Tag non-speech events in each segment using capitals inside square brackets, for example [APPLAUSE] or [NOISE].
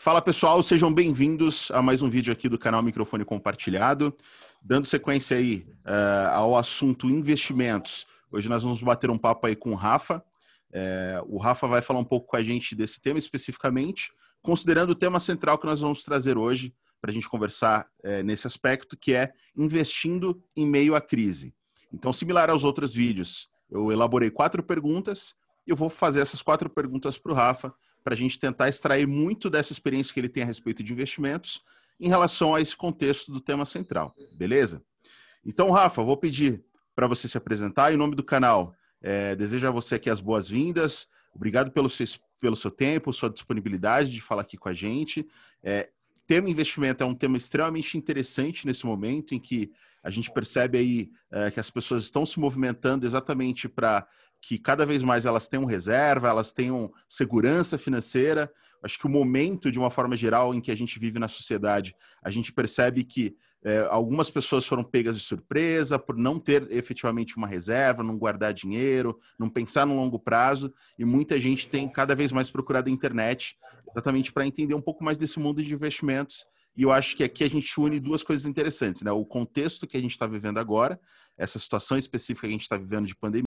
Fala pessoal, sejam bem-vindos a mais um vídeo aqui do canal Microfone Compartilhado. Dando sequência aí uh, ao assunto investimentos, hoje nós vamos bater um papo aí com o Rafa. É, o Rafa vai falar um pouco com a gente desse tema especificamente, considerando o tema central que nós vamos trazer hoje para a gente conversar é, nesse aspecto, que é investindo em meio à crise. Então, similar aos outros vídeos, eu elaborei quatro perguntas e eu vou fazer essas quatro perguntas para o Rafa para a gente tentar extrair muito dessa experiência que ele tem a respeito de investimentos em relação a esse contexto do tema central, beleza? Então, Rafa, vou pedir para você se apresentar em nome do canal. É, desejo a você aqui as boas-vindas. Obrigado pelo seu, pelo seu tempo, sua disponibilidade de falar aqui com a gente. É, tema investimento é um tema extremamente interessante nesse momento em que a gente percebe aí é, que as pessoas estão se movimentando exatamente para que cada vez mais elas tenham reserva, elas tenham segurança financeira. Acho que o momento, de uma forma geral, em que a gente vive na sociedade, a gente percebe que é, algumas pessoas foram pegas de surpresa por não ter efetivamente uma reserva, não guardar dinheiro, não pensar no longo prazo, e muita gente tem cada vez mais procurado a internet exatamente para entender um pouco mais desse mundo de investimentos. E eu acho que aqui a gente une duas coisas interessantes, né? O contexto que a gente está vivendo agora, essa situação específica que a gente está vivendo de pandemia,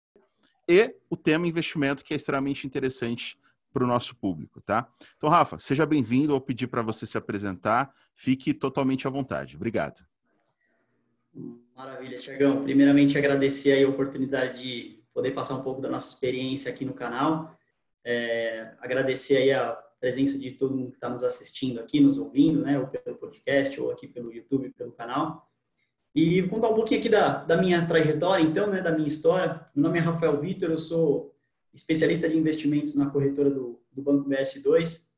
e o tema investimento, que é extremamente interessante para o nosso público, tá? Então, Rafa, seja bem-vindo. Vou pedir para você se apresentar. Fique totalmente à vontade. Obrigado. Maravilha, Tiagão. Primeiramente, agradecer a oportunidade de poder passar um pouco da nossa experiência aqui no canal. É, agradecer a presença de todo mundo que está nos assistindo aqui, nos ouvindo, né? Ou pelo podcast, ou aqui pelo YouTube, pelo canal. E vou contar um pouquinho aqui da, da minha trajetória, então, né, da minha história. Meu nome é Rafael Vitor, eu sou especialista de investimentos na corretora do, do Banco BS2.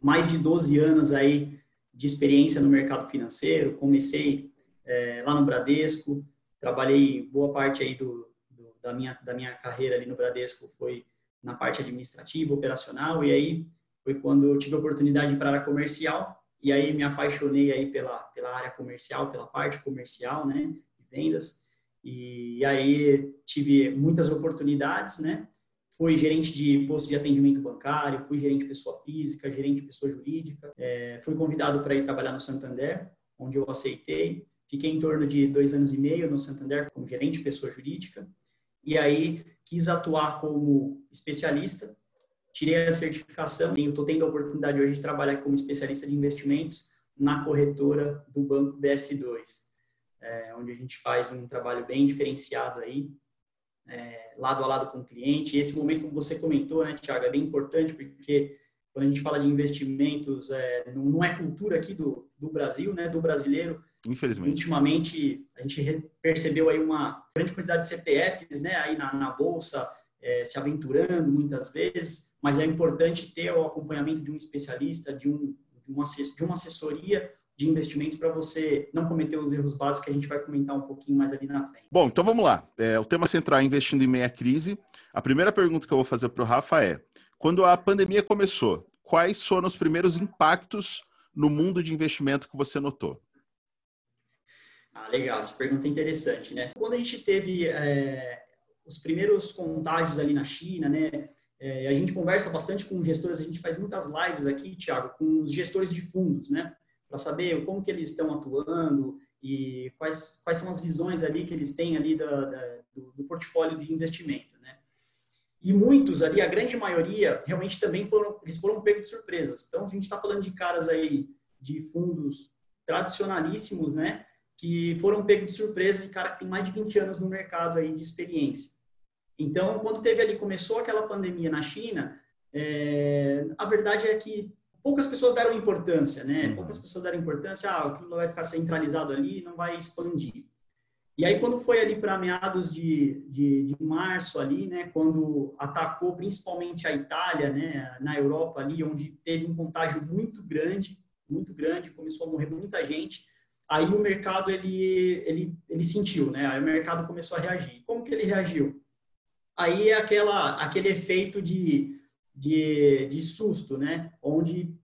Mais de 12 anos aí de experiência no mercado financeiro. Comecei é, lá no Bradesco, trabalhei boa parte aí do, do, da, minha, da minha carreira ali no Bradesco foi na parte administrativa, operacional, e aí foi quando eu tive a oportunidade para a área comercial, e aí me apaixonei aí pela, pela área comercial, pela parte comercial, né, vendas. E aí tive muitas oportunidades, né? Fui gerente de posto de atendimento bancário, fui gerente de pessoa física, gerente de pessoa jurídica. É, fui convidado para ir trabalhar no Santander, onde eu aceitei. Fiquei em torno de dois anos e meio no Santander como gerente de pessoa jurídica. E aí quis atuar como especialista tirei a certificação e estou tendo a oportunidade hoje de trabalhar como especialista de investimentos na corretora do Banco BS2, é, onde a gente faz um trabalho bem diferenciado aí, é, lado a lado com o cliente. E esse momento, como você comentou, né, Tiago, é bem importante porque quando a gente fala de investimentos, é, não, não, é cultura aqui do, do Brasil, né, do brasileiro. Infelizmente. Ultimamente, a gente percebeu aí uma grande quantidade de CPFs, né, aí na, na bolsa, é, se aventurando muitas vezes, mas é importante ter o acompanhamento de um especialista, de, um, de, uma, de uma assessoria de investimentos para você não cometer os erros básicos que a gente vai comentar um pouquinho mais ali na frente. Bom, então vamos lá. É, o tema central é investindo em meia crise. A primeira pergunta que eu vou fazer para o Rafa é: quando a pandemia começou, quais foram os primeiros impactos no mundo de investimento que você notou? Ah, legal, essa pergunta é interessante, né? Quando a gente teve é, os primeiros contágios ali na China, né? É, a gente conversa bastante com gestores, a gente faz muitas lives aqui, Thiago, com os gestores de fundos, né? Para saber como que eles estão atuando e quais, quais são as visões ali que eles têm ali da, da, do, do, portfólio de investimento, né? E muitos ali, a grande maioria, realmente também foram, eles foram pegos de surpresas. Então, a gente está falando de caras aí de fundos tradicionalíssimos, né? Que foram pegos de surpresa e cara que tem mais de 20 anos no mercado aí de experiência. Então, quando teve ali, começou aquela pandemia na China, é, a verdade é que poucas pessoas deram importância, né? Uhum. Poucas pessoas deram importância, ah, aquilo vai ficar centralizado ali, não vai expandir. E aí, quando foi ali para meados de, de, de, março ali, né, quando atacou principalmente a Itália, né, na Europa ali, onde teve um contágio muito grande, muito grande, começou a morrer muita gente, aí o mercado, ele, ele, ele sentiu, né, aí o mercado começou a reagir. Como que ele reagiu? Aí é aquela, aquele efeito de, de, de susto, né? Onde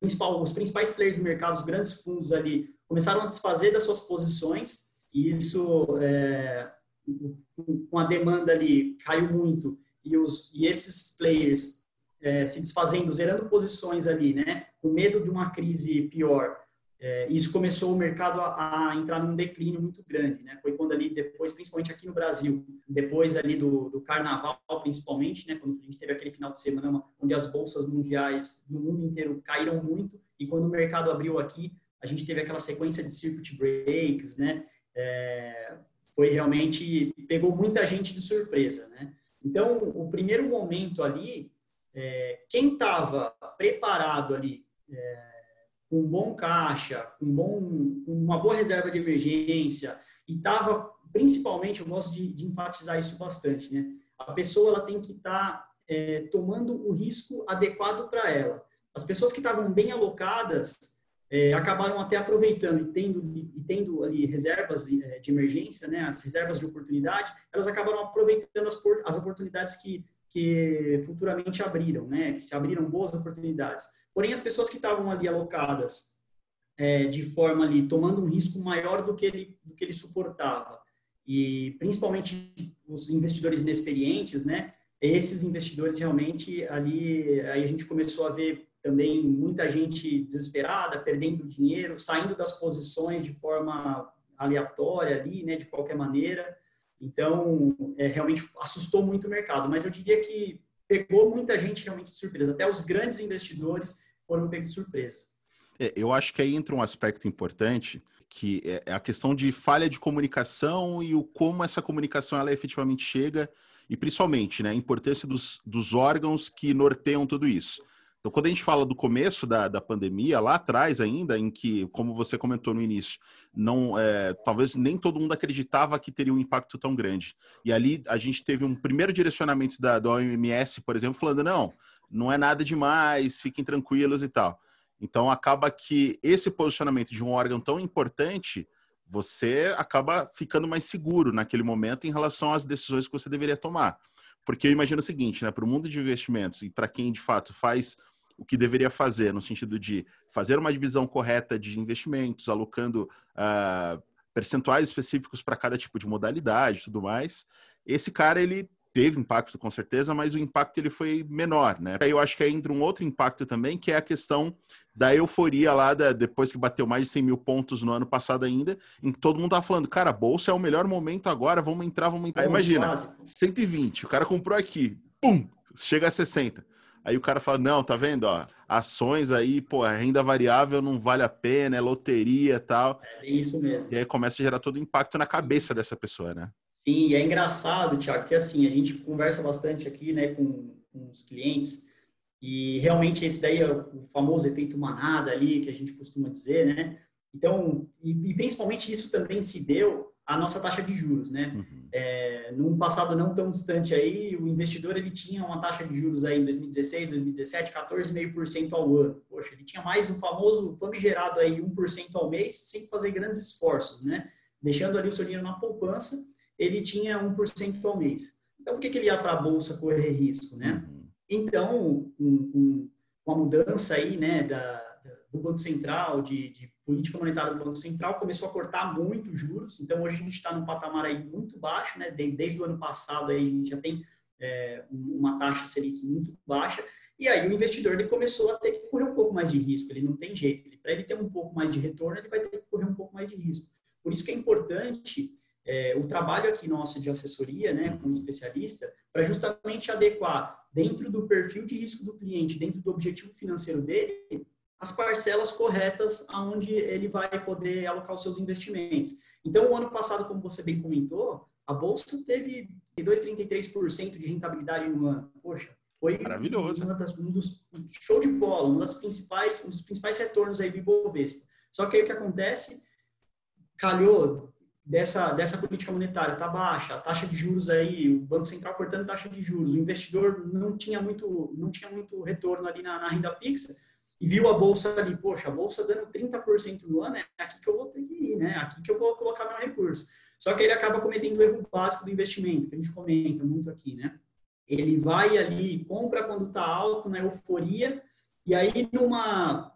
principal, os principais players do mercado, os grandes fundos ali, começaram a desfazer das suas posições, e isso, é, com a demanda ali, caiu muito, e, os, e esses players é, se desfazendo, zerando posições ali, né, com medo de uma crise pior, é, isso começou o mercado a, a, entrar num declínio muito grande, né? Foi quando ali depois, principalmente aqui no Brasil, depois ali do, do Carnaval, principalmente, né? Quando a gente teve aquele final de semana onde as bolsas mundiais no mundo inteiro caíram muito e quando o mercado abriu aqui, a gente teve aquela sequência de circuit breaks, né? É, foi realmente pegou muita gente de surpresa, né? Então, o primeiro momento ali, é, quem estava preparado ali é, com bom caixa, com, bom, com uma boa reserva de emergência, e estava, principalmente, eu gosto de, de, enfatizar isso bastante, né? A pessoa ela tem que estar tá, é, tomando o risco adequado para ela. As pessoas que estavam bem alocadas é, acabaram até aproveitando e tendo, e tendo ali reservas é, de emergência, né? As reservas de oportunidade, elas acabaram aproveitando as, as oportunidades que, que futuramente abriram, né? Que se abriram boas oportunidades. Porém, as pessoas que estavam ali alocadas é, de forma ali, tomando um risco maior do que ele, do que ele suportava, e principalmente os investidores inexperientes, né? Esses investidores realmente ali, aí a gente começou a ver também muita gente desesperada, perdendo dinheiro, saindo das posições de forma aleatória ali, né? De qualquer maneira. Então, é, realmente assustou muito o mercado. Mas eu diria que pegou muita gente realmente de surpresa. Até os grandes investidores foram pegos de surpresa. É, eu acho que aí entra um aspecto importante, que é, é a questão de falha de comunicação e o como essa comunicação ela efetivamente chega, e principalmente né, a importância dos, dos órgãos que norteiam tudo isso. Então, quando a gente fala do começo da, da pandemia, lá atrás ainda, em que, como você comentou no início, não, é, talvez nem todo mundo acreditava que teria um impacto tão grande. E ali a gente teve um primeiro direcionamento da, da OMS, por exemplo, falando, não, não é nada demais, fiquem tranquilos e tal. Então acaba que esse posicionamento de um órgão tão importante, você acaba ficando mais seguro naquele momento em relação às decisões que você deveria tomar. Porque eu imagino o seguinte, né, para o mundo de investimentos e para quem de fato faz o que deveria fazer, no sentido de fazer uma divisão correta de investimentos, alocando uh, percentuais específicos para cada tipo de modalidade e tudo mais, esse cara ele teve impacto com certeza, mas o impacto ele foi menor, né? Aí eu acho que aí entra um outro impacto também, que é a questão da euforia lá, da, depois que bateu mais de 100 mil pontos no ano passado ainda, em que todo mundo tá falando, cara, bolsa é o melhor momento agora, vamos entrar, vamos entrar. Aí, imagina, 120, o cara comprou aqui, pum, chega a 60. Aí o cara fala, não, tá vendo, ó, ações aí, pô, renda variável não vale a pena, é loteria e tal. É isso mesmo. E aí começa a gerar todo o impacto na cabeça dessa pessoa, né? Sim, é engraçado, Tiago, que assim, a gente conversa bastante aqui, né, com, com os clientes, e realmente esse daí é o famoso efeito manada ali, que a gente costuma dizer, né? Então, e, e principalmente isso também se deu à nossa taxa de juros, né? Uhum. É, num passado não tão distante aí, o investidor ele tinha uma taxa de juros aí em 2016, 2017, 14,5% ao ano. Poxa, ele tinha mais um famoso famigerado aí 1% ao mês, sem fazer grandes esforços, né? Deixando ali o seu dinheiro na poupança ele tinha 1% ao mês. Então, por que, que ele ia para a Bolsa correr risco, né? Uhum. Então, com, com a mudança aí, né, da, do Banco Central, de, de, política monetária do Banco Central, começou a cortar muito juros. Então, hoje a gente está num patamar aí muito baixo, né? Desde o ano passado aí a gente já tem é, uma taxa Selic muito baixa. E aí o investidor ele começou a ter que correr um pouco mais de risco. Ele não tem jeito. Para ele ter um pouco mais de retorno, ele vai ter que correr um pouco mais de risco. Por isso que é importante é, o trabalho aqui nosso de assessoria, né, com especialista, para justamente adequar dentro do perfil de risco do cliente, dentro do objetivo financeiro dele, as parcelas corretas aonde ele vai poder alocar os seus investimentos. Então, o ano passado, como você bem comentou, a bolsa teve 2,33% de rentabilidade no ano. Poxa, foi maravilhoso. Das, um dos show de bola, um, das principais, um dos principais retornos aí do Ibovespa. Só que aí o que acontece? Calhou dessa, dessa política monetária está baixa, a taxa de juros aí, o Banco Central cortando taxa de juros, o investidor não tinha muito, não tinha muito retorno ali na, na renda fixa e viu a bolsa ali, poxa, a bolsa dando 30% no ano, é aqui que eu vou ter que ir, né? Aqui que eu vou colocar meu recurso. Só que ele acaba cometendo o erro básico do investimento, que a gente comenta muito aqui, né? Ele vai ali, compra quando está alto, na euforia, e aí numa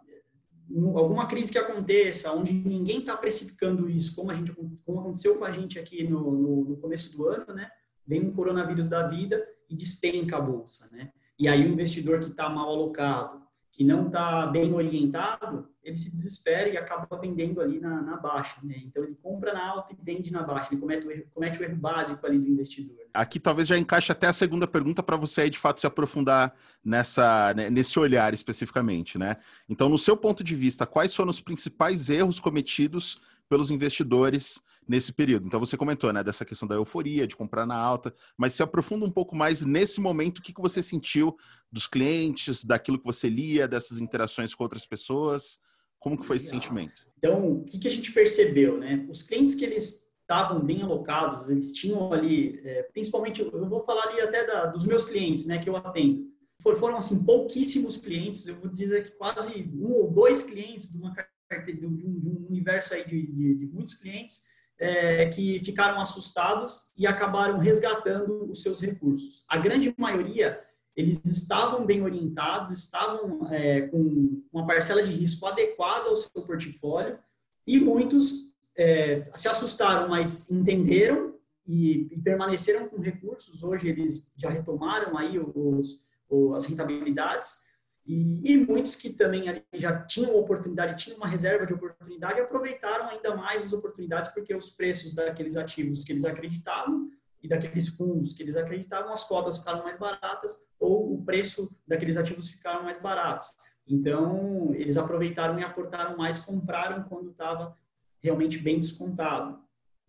alguma crise que aconteça, onde ninguém está precificando isso, como, a gente, como aconteceu com a gente aqui no, no, no, começo do ano, né? Vem um coronavírus da vida e despenca a bolsa, né? E aí o investidor que está mal alocado, que não está bem orientado, ele se desespera e acaba vendendo ali na, na, baixa. Né? Então ele compra na alta e vende na baixa. Ele comete o erro, comete o erro básico ali do investidor. Aqui talvez já encaixe até a segunda pergunta para você aí de fato se aprofundar nessa, né, nesse olhar especificamente. Né? Então, no seu ponto de vista, quais foram os principais erros cometidos pelos investidores nesse período. Então você comentou, né, dessa questão da euforia, de comprar na alta, mas se aprofunda um pouco mais nesse momento, o que, que você sentiu dos clientes, daquilo que você lia, dessas interações com outras pessoas? Como que foi esse sentimento? Então, o que, que a gente percebeu, né? Os clientes que eles estavam bem alocados, eles tinham ali, é, principalmente, eu vou falar ali até da, dos meus clientes, né, que eu atendo. Foram, assim, pouquíssimos clientes, eu vou dizer que quase um ou dois clientes de uma de um, de um universo aí de, de, de muitos clientes é, que ficaram assustados e acabaram resgatando os seus recursos. A grande maioria, eles estavam bem orientados, estavam é, com uma parcela de risco adequada ao seu portfólio e muitos é, se assustaram, mas entenderam e, e, permaneceram com recursos. Hoje eles já retomaram aí os, os as rentabilidades e, e, muitos que também já tinham oportunidade, tinham uma reserva de oportunidade, aproveitaram ainda mais as oportunidades porque os preços daqueles ativos que eles acreditavam e daqueles fundos que eles acreditavam, as cotas ficaram mais baratas ou o preço daqueles ativos ficaram mais baratos. Então, eles aproveitaram e aportaram mais, compraram quando estava realmente bem descontado.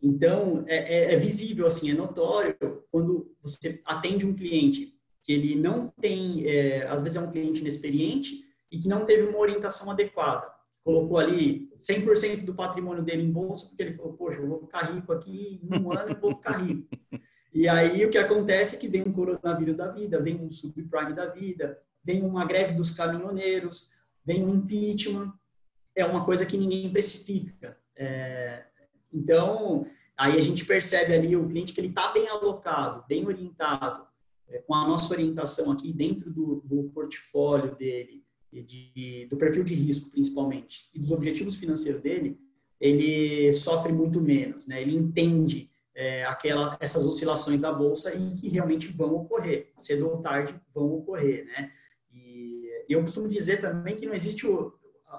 Então, é, é, é visível, assim, é notório quando você atende um cliente que ele não tem, é, às vezes é um cliente inexperiente e que não teve uma orientação adequada. Colocou ali 100% do patrimônio dele em bolsa, porque ele falou, poxa, eu vou ficar rico aqui, em um ano eu vou ficar rico. [LAUGHS] E aí o que acontece é que vem um coronavírus da vida, vem um subprime da vida, vem uma greve dos caminhoneiros, vem um impeachment, é uma coisa que ninguém precifica. É, então, aí a gente percebe ali o cliente que ele está bem alocado, bem orientado, é, com a nossa orientação aqui dentro do, do portfólio dele, de, do perfil de risco principalmente, e dos objetivos financeiros dele, ele sofre muito menos, né? Ele entende é, aquela, essas oscilações da bolsa e que realmente vão ocorrer, cedo ou tarde vão ocorrer, né? E eu costumo dizer também que não existe o,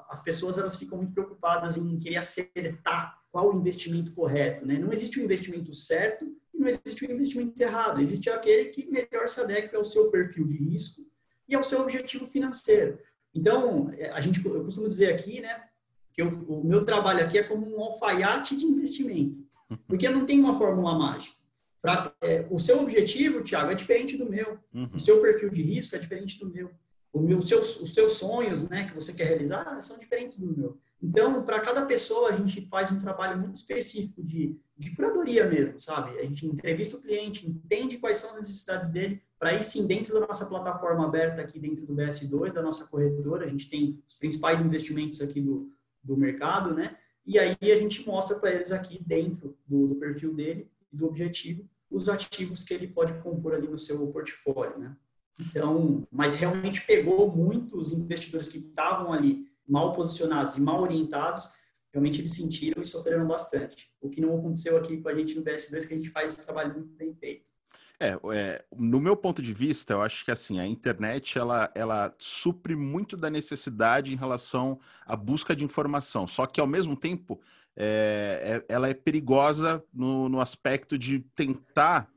as pessoas elas ficam muito preocupadas em querer acertar qual o investimento correto, né? Não existe um investimento certo não existe um investimento errado, existe aquele que melhor se adequa ao seu perfil de risco e ao seu objetivo financeiro. Então, é, a gente, eu costumo dizer aqui, né, que eu, o meu trabalho aqui é como um alfaiate de investimento, porque não tem uma fórmula mágica. Pra, é, o seu objetivo, Thiago, é diferente do meu. Uhum. O seu perfil de risco é diferente do meu. O meu os, seus, os seus sonhos, né, que você quer realizar, são diferentes do meu. Então, para cada pessoa, a gente faz um trabalho muito específico de, de curadoria mesmo, sabe? A gente entrevista o cliente, entende quais são as necessidades dele, para aí sim, dentro da nossa plataforma aberta aqui dentro do BS2, da nossa corretora, a gente tem os principais investimentos aqui do, do mercado, né? E aí a gente mostra para eles aqui dentro do, do perfil dele do objetivo os ativos que ele pode compor ali no seu portfólio, né? Então, mas realmente pegou muitos investidores que estavam ali mal posicionados e mal orientados, realmente eles sentiram e sofreram bastante. O que não aconteceu aqui com a gente no BS2, que a gente faz esse trabalho muito bem feito. É, é, no meu ponto de vista, eu acho que assim a internet ela, ela supre muito da necessidade em relação à busca de informação. Só que ao mesmo tempo, é, é, ela é perigosa no, no aspecto de tentar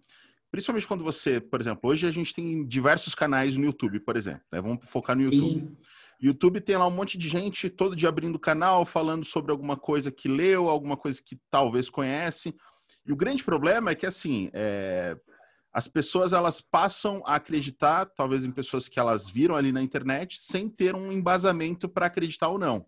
principalmente quando você, por exemplo, hoje a gente tem diversos canais no YouTube, por exemplo. Né? Vamos focar no. Sim. YouTube tem lá um monte de gente todo dia abrindo canal, falando sobre alguma coisa que leu, alguma coisa que talvez conhece. E o grande problema é que, assim, é... as pessoas elas passam a acreditar, talvez em pessoas que elas viram ali na internet, sem ter um embasamento para acreditar ou não.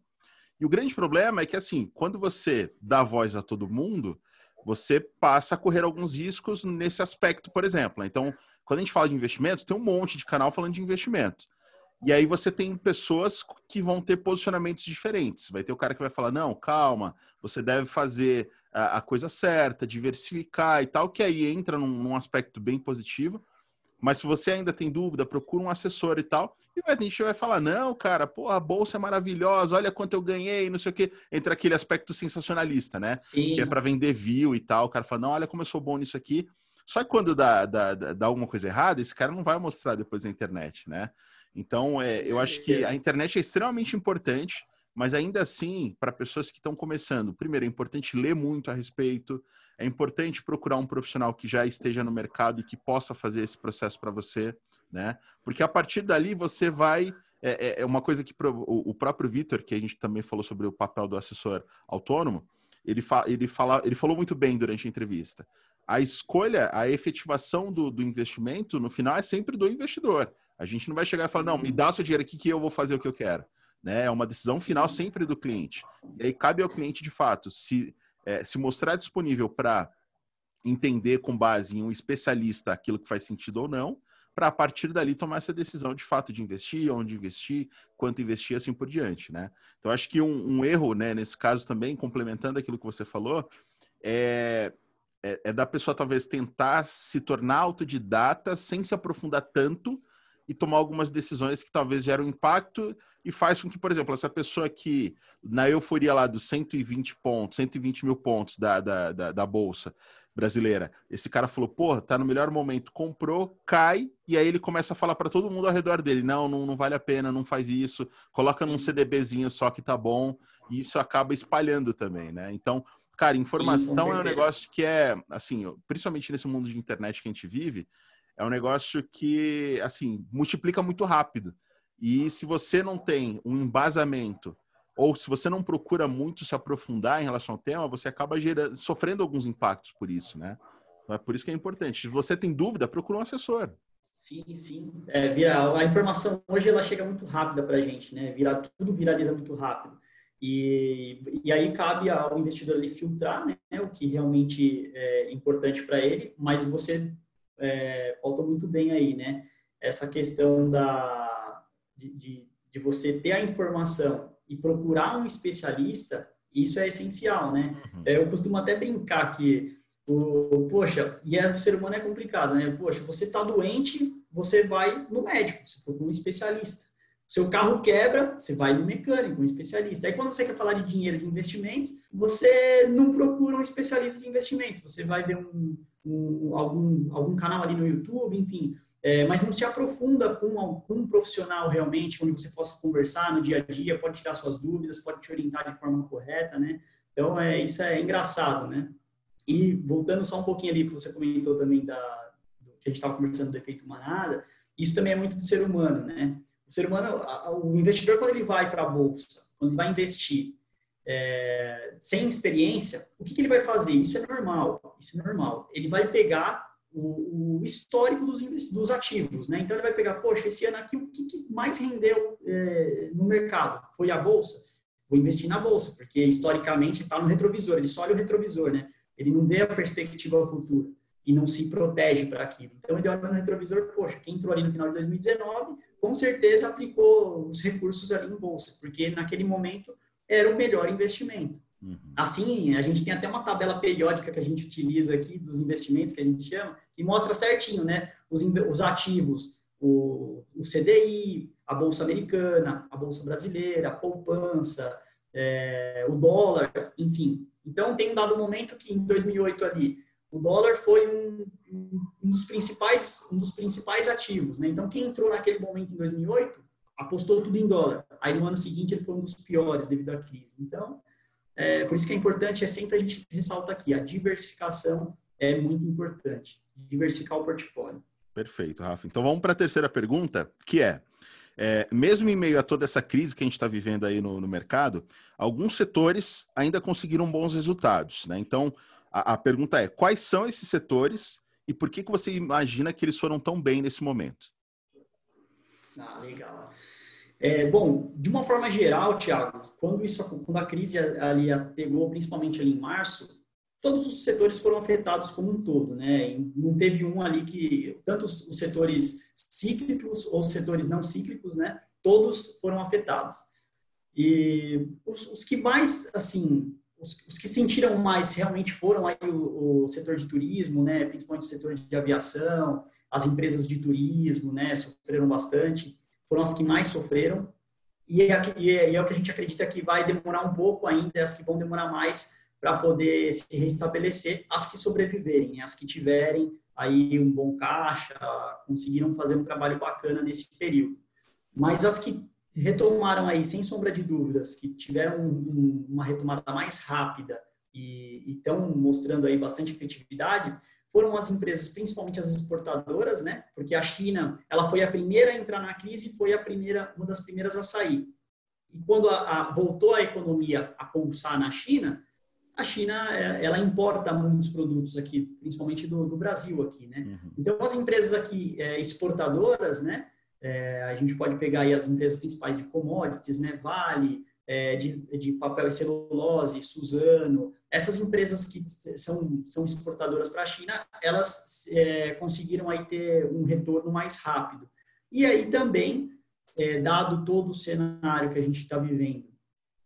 E o grande problema é que, assim, quando você dá voz a todo mundo, você passa a correr alguns riscos nesse aspecto, por exemplo. Então, quando a gente fala de investimento, tem um monte de canal falando de investimento. E aí você tem pessoas que vão ter posicionamentos diferentes. Vai ter o cara que vai falar, não, calma, você deve fazer a, a coisa certa, diversificar e tal, que aí entra num, num, aspecto bem positivo. Mas se você ainda tem dúvida, procura um assessor e tal. E a gente vai falar, não, cara, pô, a bolsa é maravilhosa, olha quanto eu ganhei, não sei o quê. Entra aquele aspecto sensacionalista, né? Sim. Que é para vender view e tal. O cara fala, não, olha como eu sou bom nisso aqui. Só que quando dá, dá, dá alguma coisa errada, esse cara não vai mostrar depois na internet, né? Então, é, eu acho que a internet é extremamente importante, mas ainda assim, para pessoas que estão começando, primeiro, é importante ler muito a respeito, é importante procurar um profissional que já esteja no mercado e que possa fazer esse processo para você, né? Porque a partir dali você vai. É, é, é uma coisa que o próprio Vitor, que a gente também falou sobre o papel do assessor autônomo, ele, fa, ele, fala, ele falou muito bem durante a entrevista. A escolha, a efetivação do, do investimento, no final, é sempre do investidor. A gente não vai chegar e falar, não, me dá o seu dinheiro aqui que eu vou fazer o que eu quero. Né? É uma decisão final sempre do cliente. E aí cabe ao cliente, de fato, se, é, se mostrar disponível para entender com base em um especialista aquilo que faz sentido ou não, para a partir dali tomar essa decisão de fato de investir, onde investir, quanto investir, assim por diante, né? Então acho que um, um erro, né, nesse caso também, complementando aquilo que você falou, é, é, é da pessoa talvez tentar se tornar autodidata sem se aprofundar tanto e tomar algumas decisões que talvez geram impacto e faz com que, por exemplo, essa pessoa que na euforia lá dos 120 pontos, 120 mil pontos da, da, da, da bolsa brasileira, esse cara falou, porra, tá no melhor momento, comprou, cai, e aí ele começa a falar para todo mundo ao redor dele, não, não, não vale a pena, não faz isso, coloca num CDBzinho só que tá bom, e isso acaba espalhando também, né? Então, cara, informação Sim, é um negócio que é, assim, principalmente nesse mundo de internet que a gente vive, é um negócio que, assim, multiplica muito rápido. E se você não tem um embasamento, ou se você não procura muito se aprofundar em relação ao tema, você acaba gerando, sofrendo alguns impactos por isso, né? Então, é por isso que é importante. Se você tem dúvida, procura um assessor. Sim, sim. É, vira, a informação hoje ela chega muito rápida para a gente, né? Vira, tudo viraliza muito rápido. E, e aí cabe ao investidor ali filtrar né, o que realmente é importante para ele, mas você é, faltou muito bem aí, né? Essa questão da, de, de, de, você ter a informação e procurar um especialista, isso é essencial, né? Uhum. É, eu costumo até brincar que, o, poxa, e é, o ser humano é complicado, né? Poxa, você está doente, você vai no médico, você procura um especialista. Seu carro quebra, você vai no mecânico, um especialista. Aí quando você quer falar de dinheiro, de investimentos, você não procura um especialista de investimentos, você vai ver um, um, algum, algum canal ali no YouTube, enfim, é, mas não se aprofunda com algum profissional realmente, onde você possa conversar no dia a dia, pode tirar suas dúvidas, pode te orientar de forma correta, né? Então, é, isso é engraçado, né? E voltando só um pouquinho ali que você comentou também da que a gente estava conversando do efeito manada, isso também é muito do ser humano, né? O ser humano, o investidor quando ele vai para a bolsa, quando ele vai investir, é, sem experiência, o que, que, ele vai fazer? Isso é normal, isso é normal. Ele vai pegar o, o histórico dos, dos, ativos, né? Então ele vai pegar, poxa, esse ano aqui o que, que mais rendeu é, no mercado? Foi a bolsa? Vou investir na bolsa, porque historicamente está no retrovisor, ele só olha o retrovisor, né? Ele não vê a perspectiva futura e não se protege para aquilo. Então ele olha no retrovisor, poxa, quem entrou ali no final de 2019, com certeza aplicou os recursos ali em bolsa, porque naquele momento era o melhor investimento. Uhum. Assim, a gente tem até uma tabela periódica que a gente utiliza aqui dos investimentos que a gente chama, que mostra certinho, né, os, os ativos, o, o CDI, a bolsa americana, a bolsa brasileira, a poupança, é, o dólar, enfim. Então, tem um dado momento que em 2008 ali, o dólar foi um, um dos principais um dos principais ativos, né? Então, quem entrou naquele momento em 2008 apostou tudo em dólar. Aí no ano seguinte ele foi um dos piores devido à crise. Então, é, por isso que é importante, é sempre a gente ressalta aqui, a diversificação é muito importante. Diversificar o portfólio. Perfeito, Rafa. Então vamos para a terceira pergunta, que é, é, mesmo em meio a toda essa crise que a gente está vivendo aí no, no, mercado, alguns setores ainda conseguiram bons resultados. Né? Então, a, a, pergunta é, quais são esses setores e por que, que você imagina que eles foram tão bem nesse momento? Ah, legal. É, bom, de uma forma geral, Tiago, quando isso, quando a crise ali pegou, principalmente ali em março, todos os setores foram afetados como um todo, né? Não teve um ali que tanto os setores cíclicos ou os setores não cíclicos, né? Todos foram afetados. E os, os que mais, assim, os, os, que sentiram mais realmente foram aí o, o, setor de turismo, né? Principalmente o setor de aviação, as empresas de turismo, né, sofreram bastante, foram as que mais sofreram, e é, e é, e é o que a gente acredita que vai demorar um pouco ainda, as que vão demorar mais para poder se restabelecer, as que sobreviverem, as que tiverem aí um bom caixa, conseguiram fazer um trabalho bacana nesse período. Mas as que retomaram aí, sem sombra de dúvidas, que tiveram um, uma retomada mais rápida e estão mostrando aí bastante efetividade, foram as empresas, principalmente as exportadoras, né? Porque a China, ela foi a primeira a entrar na crise, foi a primeira, uma das primeiras a sair. E quando a, a, voltou a economia a pulsar na China, a China é, ela importa muitos produtos aqui, principalmente do, do Brasil aqui, né? Uhum. Então as empresas aqui é, exportadoras, né? É, a gente pode pegar aí as empresas principais de commodities, né? Vale, é, de, de, papel e celulose, Suzano, essas empresas que são, são exportadoras para a China, elas é, conseguiram aí ter um retorno mais rápido. E aí também, é, dado todo o cenário que a gente está vivendo,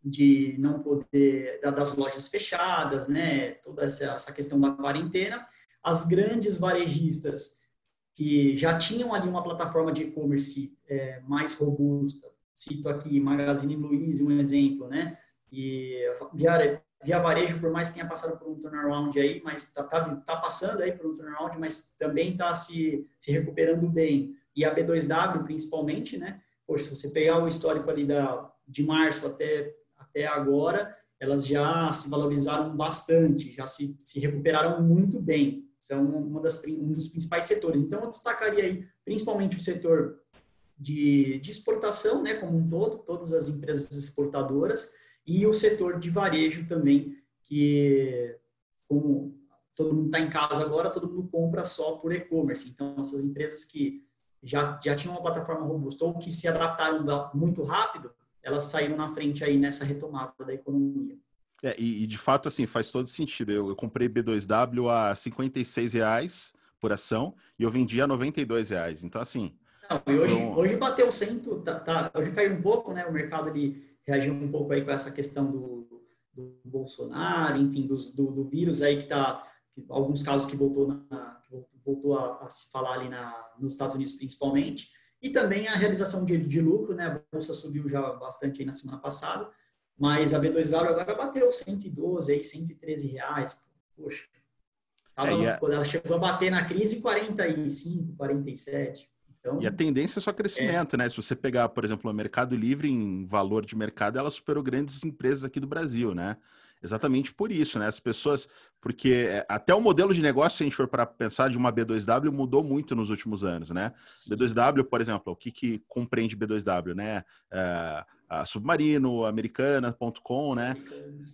de não poder, das lojas fechadas, né, toda essa, essa questão da quarentena, as grandes varejistas que já tinham ali uma plataforma de e-commerce é, mais robusta, cito aqui Magazine Luiza, um exemplo, né? E via, via varejo, por mais que tenha passado por um turnaround aí, mas está tá, tá passando aí por um turnaround, mas também está se, se recuperando bem. E a B2W, principalmente, né? Poxa, se você pegar o histórico ali da, de março até, até agora, elas já se valorizaram bastante, já se, se recuperaram muito bem. São uma das, um dos principais setores. Então, eu destacaria aí, principalmente o setor de, de exportação, né, como um todo, todas as empresas exportadoras, e o setor de varejo também, que como todo mundo está em casa agora, todo mundo compra só por e-commerce. Então, essas empresas que já, já tinham uma plataforma robusta ou que se adaptaram muito rápido, elas saíram na frente aí nessa retomada da economia. É, e, e, de fato, assim, faz todo sentido. Eu, eu comprei B2W a 56 reais por ação e eu vendi a 92 reais. Então, assim, e hoje, hoje bateu 100, tá, tá, hoje caiu um pouco, né? O mercado ele reagiu um pouco aí com essa questão do, do Bolsonaro, enfim, dos, do, do, vírus aí que tá, que, alguns casos que voltou, na, voltou a, a, se falar ali na, nos Estados Unidos principalmente, e também a realização de, de lucro, né? A bolsa subiu já bastante aí na semana passada, mas a B2W agora bateu 112 aí, 113 reais, poxa. Tava, é, ela chegou a bater na crise 45, 47. Então, e a tendência é só crescimento, é. né? Se você pegar, por exemplo, o Mercado Livre em valor de mercado, ela superou grandes empresas aqui do Brasil, né? Exatamente por isso, né? As pessoas, porque é, até o modelo de negócio, se a gente for para pensar de uma B2W, mudou muito nos últimos anos, né? Sim. B2W, por exemplo, o que, que compreende B2W, né? É, a Submarino, Americana.com, né?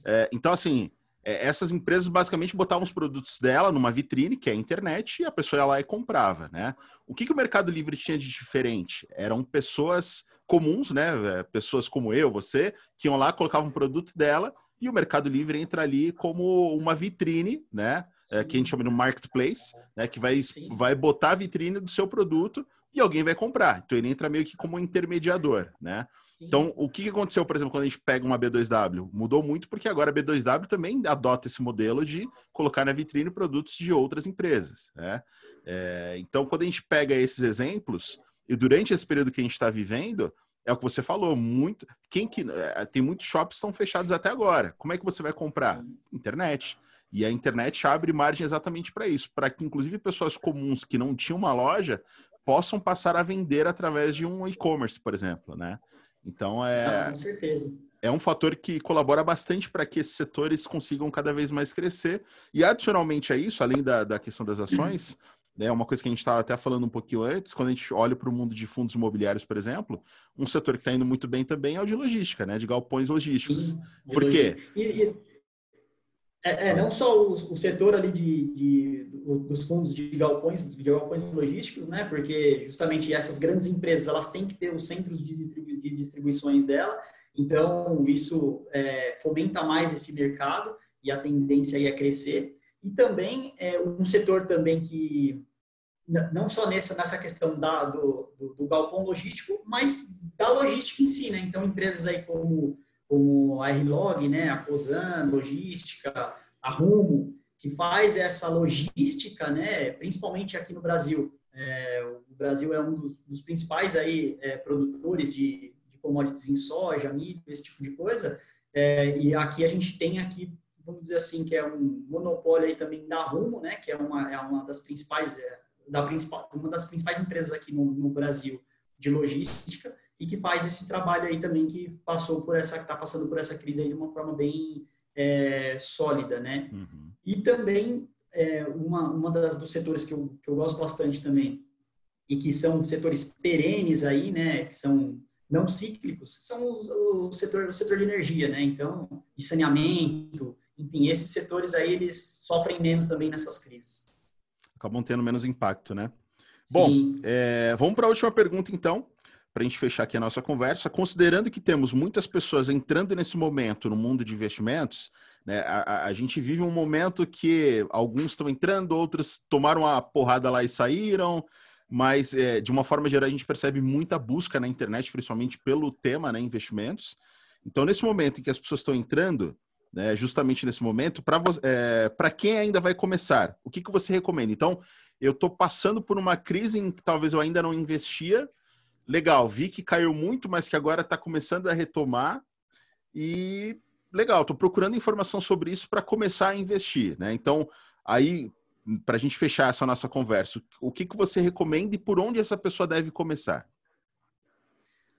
É, então, assim, é, essas empresas basicamente botavam os produtos dela numa vitrine, que é a internet, e a pessoa ia lá e comprava, né? O que, que o Mercado Livre tinha de diferente? Eram pessoas comuns, né? É, pessoas como eu, você, que iam lá, colocavam um produto dela, e o Mercado Livre entra ali como uma vitrine, né? É, que a gente chama de marketplace, né? Que vai, vai botar a vitrine do seu produto e alguém vai comprar. Então ele entra meio que como um intermediador, né? Então, o que aconteceu, por exemplo, quando a gente pega uma B2W? Mudou muito porque agora a B2W também adota esse modelo de colocar na vitrine produtos de outras empresas. Né? É, então, quando a gente pega esses exemplos, e durante esse período que a gente está vivendo, é o que você falou, muito. Quem que. É, tem muitos shops que estão fechados até agora. Como é que você vai comprar? Internet. E a internet abre margem exatamente para isso, para que inclusive pessoas comuns que não tinham uma loja possam passar a vender através de um e-commerce, por exemplo, né? Então é. com certeza. É um fator que colabora bastante para que esses setores consigam cada vez mais crescer. E adicionalmente a isso, além da, da questão das ações, né, uma coisa que a gente estava até falando um pouquinho antes, quando a gente olha para o mundo de fundos imobiliários, por exemplo, um setor que está indo muito bem também é o de logística, né? De galpões logísticos. Sim, por quê? E, e, é, é, não só o, o setor ali de, de, dos fundos de galpões, de galpões logísticos, né? Porque justamente essas grandes empresas elas têm que ter os centros de, de distribuições dela. Então isso é, fomenta mais esse mercado e a tendência aí é crescer. E também é um setor também que não só nessa nessa questão da, do, do, do galpão logístico, mas da logística em si, né? Então empresas aí como como a R-Log, né, a Cosan, logística, a Rumo, que faz essa logística, né, principalmente aqui no Brasil. É, o Brasil é um dos, dos principais aí é, produtores de, de, commodities em soja, milho, esse tipo de coisa. É, e aqui a gente tem aqui vamos dizer assim, que é um monopólio aí também da Rumo, né, que é uma, é uma das principais, é, da principal, uma das principais empresas aqui no, no, Brasil de logística e que faz esse trabalho aí também que passou por essa, que está passando por essa crise aí de uma forma bem é, sólida, né? Uhum. E também é, uma, uma das dos setores que eu, que eu gosto bastante também e que são setores perenes aí, né? Que são não cíclicos, são o, o setor o setor de energia, né? Então, de saneamento, enfim, esses setores aí eles sofrem menos também nessas crises. Acabam tendo menos impacto, né? Bom, é, vamos para a última pergunta então, para a gente fechar aqui a nossa conversa. Considerando que temos muitas pessoas entrando nesse momento no mundo de investimentos, né, a, a gente vive um momento que alguns estão entrando, outros tomaram a porrada lá e saíram, mas é, de uma forma geral a gente percebe muita busca na internet, principalmente pelo tema, né, investimentos. Então, nesse momento em que as pessoas estão entrando, né, justamente nesse momento, para é, quem ainda vai começar, o que, que você recomenda? Então, eu estou passando por uma crise em que talvez eu ainda não investia. Legal, vi que caiu muito, mas que agora está começando a retomar. E legal, estou procurando informação sobre isso para começar a investir. Né? Então, aí, para a gente fechar essa nossa conversa, o que, que você recomenda e por onde essa pessoa deve começar?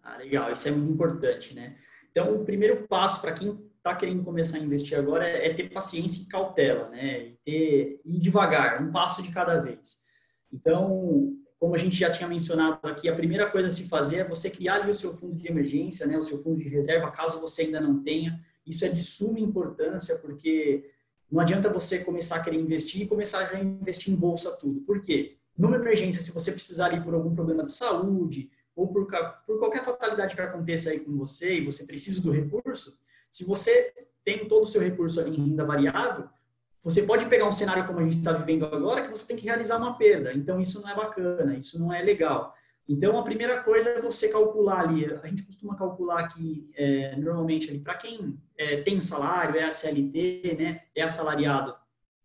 Ah, legal, isso é muito importante, né? Então, o primeiro passo para quem está querendo começar a investir agora é, é, ter paciência e cautela, né? E ter ir devagar, um passo de cada vez. Então, como a gente já tinha mencionado aqui, a primeira coisa a se fazer é você criar ali o seu fundo de emergência, né? O seu fundo de reserva, caso você ainda não tenha. Isso é de suma importância, porque não adianta você começar a querer investir e começar a investir em bolsa tudo. Por quê? Numa emergência, se você precisar ali por algum problema de saúde ou por, por qualquer fatalidade que aconteça aí com você e você precisa do recurso, se você tem todo o seu recurso ali em renda variável, você pode pegar um cenário como a gente está vivendo agora, que você tem que realizar uma perda. Então, isso não é bacana, isso não é legal. Então, a primeira coisa é você calcular ali. A gente costuma calcular aqui, é, normalmente, para quem é, tem salário, é a CLT, né, é assalariado.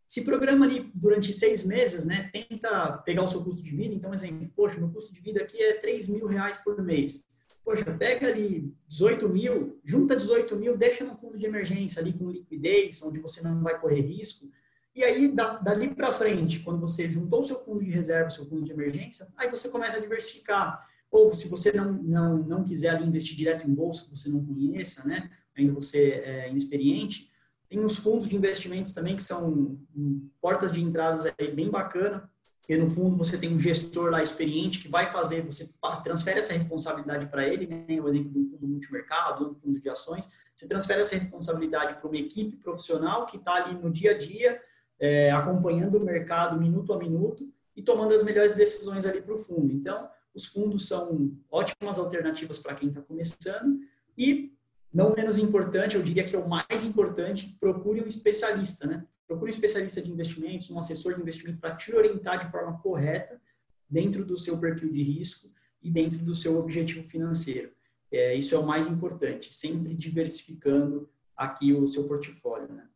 Se programa ali durante seis meses, né, tenta pegar o seu custo de vida. Então, exemplo, poxa, meu custo de vida aqui é 3 mil reais por mês. Poxa, pega ali 18 mil, junta 18 mil, deixa no fundo de emergência ali com liquidez, onde você não vai correr risco. E aí, dali para frente, quando você juntou o seu fundo de reserva, seu fundo de emergência, aí você começa a diversificar. Ou se você não, não, não quiser investir direto em bolsa, que você não conheça, né? Ainda você é inexperiente, tem uns fundos de investimentos também que são um, portas de entradas aí bem bacana porque no fundo você tem um gestor lá experiente que vai fazer, você transfere essa responsabilidade para ele, né? o exemplo de um fundo multimercado, um fundo de ações, você transfere essa responsabilidade para uma equipe profissional que está ali no dia a dia, é, acompanhando o mercado minuto a minuto e tomando as melhores decisões ali para o fundo. Então, os fundos são ótimas alternativas para quem está começando e, não menos importante, eu diria que é o mais importante, procure um especialista, né? Procure um especialista de investimentos, um assessor de investimento para te orientar de forma correta dentro do seu perfil de risco e dentro do seu objetivo financeiro. É, isso é o mais importante, sempre diversificando aqui o seu portfólio, né?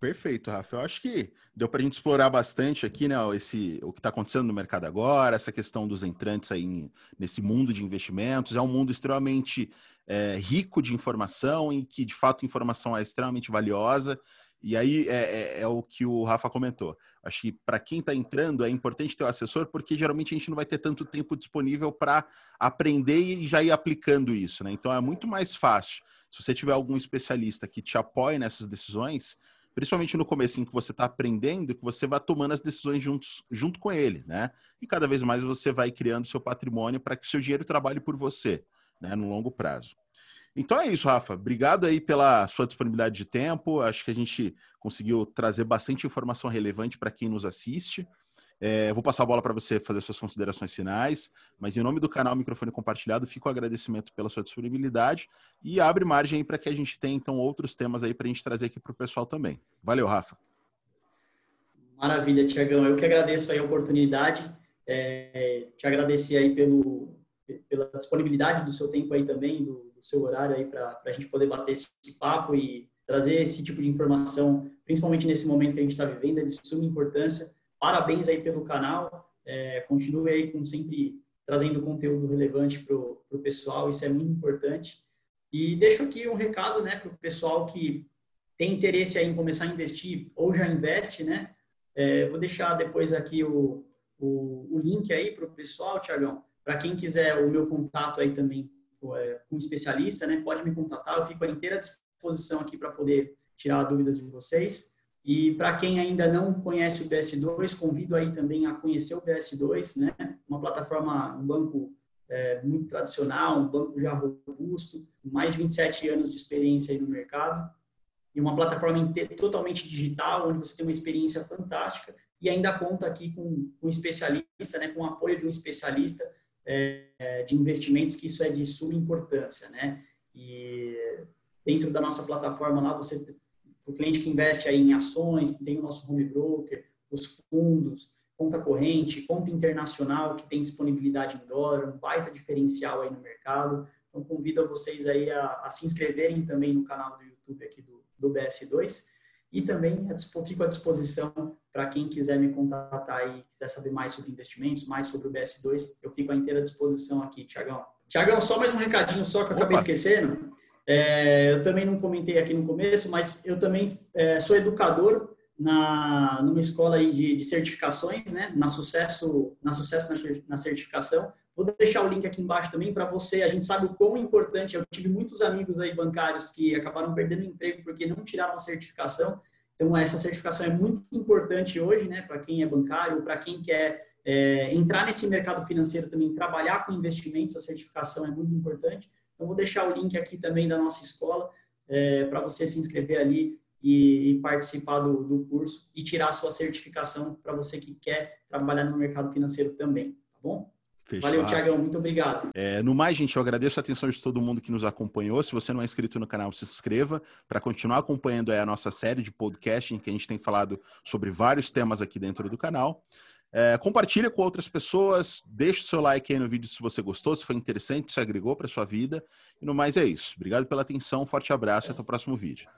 Perfeito, Rafa. Eu acho que deu para a gente explorar bastante aqui, né, esse, o que está acontecendo no mercado agora, essa questão dos entrantes aí nesse mundo de investimentos. É um mundo extremamente é, rico de informação e que, de fato, informação é extremamente valiosa e aí é, é, é, o que o Rafa comentou. Acho que para quem está entrando é importante ter o um assessor, porque geralmente a gente não vai ter tanto tempo disponível para aprender e já ir aplicando isso. Né? Então é muito mais fácil. Se você tiver algum especialista que te apoie nessas decisões, principalmente no começo em que você está aprendendo, que você vai tomando as decisões juntos, junto com ele, né? E cada vez mais você vai criando seu patrimônio para que seu dinheiro trabalhe por você, né? No longo prazo. Então é isso, Rafa. Obrigado aí pela sua disponibilidade de tempo. Acho que a gente conseguiu trazer bastante informação relevante para quem nos assiste. É, vou passar a bola para você fazer suas considerações finais, mas em nome do canal Microfone Compartilhado, fico o agradecimento pela sua disponibilidade e abre margem para que a gente tenha então outros temas aí para a gente trazer aqui para o pessoal também. Valeu, Rafa. Maravilha, Tiagão. Eu que agradeço aí a oportunidade, é, te agradecer aí pelo, pela disponibilidade do seu tempo aí também, do, do seu horário aí para a gente poder bater esse papo e trazer esse tipo de informação, principalmente nesse momento que a gente está vivendo, é de suma importância. Parabéns aí pelo canal, é, continue aí com sempre trazendo conteúdo relevante para o pessoal, isso é muito importante. E deixo aqui um recado né, para o pessoal que tem interesse em começar a investir ou já investe, né? É, vou deixar depois aqui o, o, o link aí para o pessoal, Tiagão, para quem quiser o meu contato aí também com um especialista, né? Pode me contatar, eu fico à inteira disposição aqui para poder tirar dúvidas de vocês. E para quem ainda não conhece o BS2, convido aí também a conhecer o BS2, né? Uma plataforma, um banco é, muito tradicional, um banco já robusto, mais de 27 anos de experiência aí no mercado e uma plataforma totalmente digital, onde você tem uma experiência fantástica e ainda conta aqui com um especialista, né, com o apoio de um especialista é, de investimentos, que isso é de suma importância, né? E dentro da nossa plataforma lá, você, o cliente que investe aí em ações, tem o nosso home broker, os fundos, conta corrente, conta internacional que tem disponibilidade em dólar, um baita diferencial aí no mercado. Então, convido a vocês aí a, a se inscreverem também no canal do YouTube aqui do, do BS2 e também fico à disposição para quem quiser me contatar e quiser saber mais sobre investimentos, mais sobre o BS2, eu fico à inteira disposição aqui, Tiagão. Tiagão, só mais um recadinho só que eu acabei esquecendo. É, eu também não comentei aqui no começo, mas eu também é, sou educador na numa escola aí de, de certificações, né? Na sucesso, na sucesso na, na certificação. Vou deixar o link aqui embaixo também para você. A gente sabe o quão importante. Eu tive muitos amigos aí bancários que acabaram perdendo emprego porque não tiraram a certificação. Então, essa certificação é muito importante hoje, né, para quem é bancário, para quem quer é, entrar nesse mercado financeiro também, trabalhar com investimentos, a certificação é muito importante. Então, vou deixar o link aqui também da nossa escola é, para você se inscrever ali e, e participar do, do, curso e tirar a sua certificação para você que quer trabalhar no mercado financeiro também, tá bom? Fechado. Valeu, Tiagão. Muito obrigado. É, no mais, gente, eu agradeço a atenção de todo mundo que nos acompanhou. Se você não é inscrito no canal, se inscreva para continuar acompanhando a nossa série de podcast em que a gente tem falado sobre vários temas aqui dentro do canal. É, compartilha com outras pessoas, deixe o seu like aí no vídeo se você gostou, se foi interessante, se agregou para sua vida. E no mais é isso. Obrigado pela atenção, forte abraço e até o próximo vídeo.